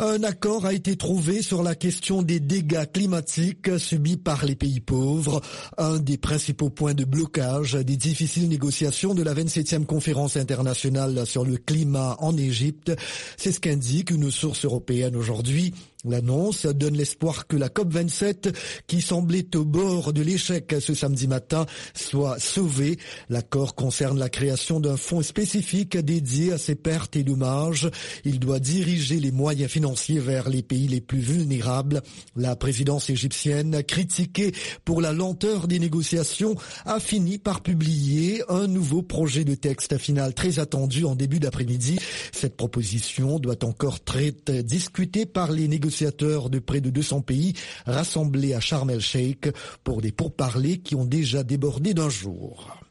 Un accord a été trouvé sur la question des dégâts climatiques subis par les pays pauvres, un des principaux points de blocage des difficiles négociations de la 27e conférence internationale sur le climat en Égypte. C'est ce qu'indique une source européenne aujourd'hui. L'annonce donne l'espoir que la COP27, qui semblait au bord de l'échec ce samedi matin, soit sauvée. L'accord concerne la création d'un fonds spécifique dédié à ces pertes et dommages. Il doit diriger les moyens financiers vers les pays les plus vulnérables. La présidence égyptienne, critiquée pour la lenteur des négociations, a fini par publier un nouveau projet de texte final très attendu en début d'après-midi. Cette proposition doit encore être discutée par les négociations de près de 200 pays rassemblés à Sharm el-Sheikh pour des pourparlers qui ont déjà débordé d'un jour.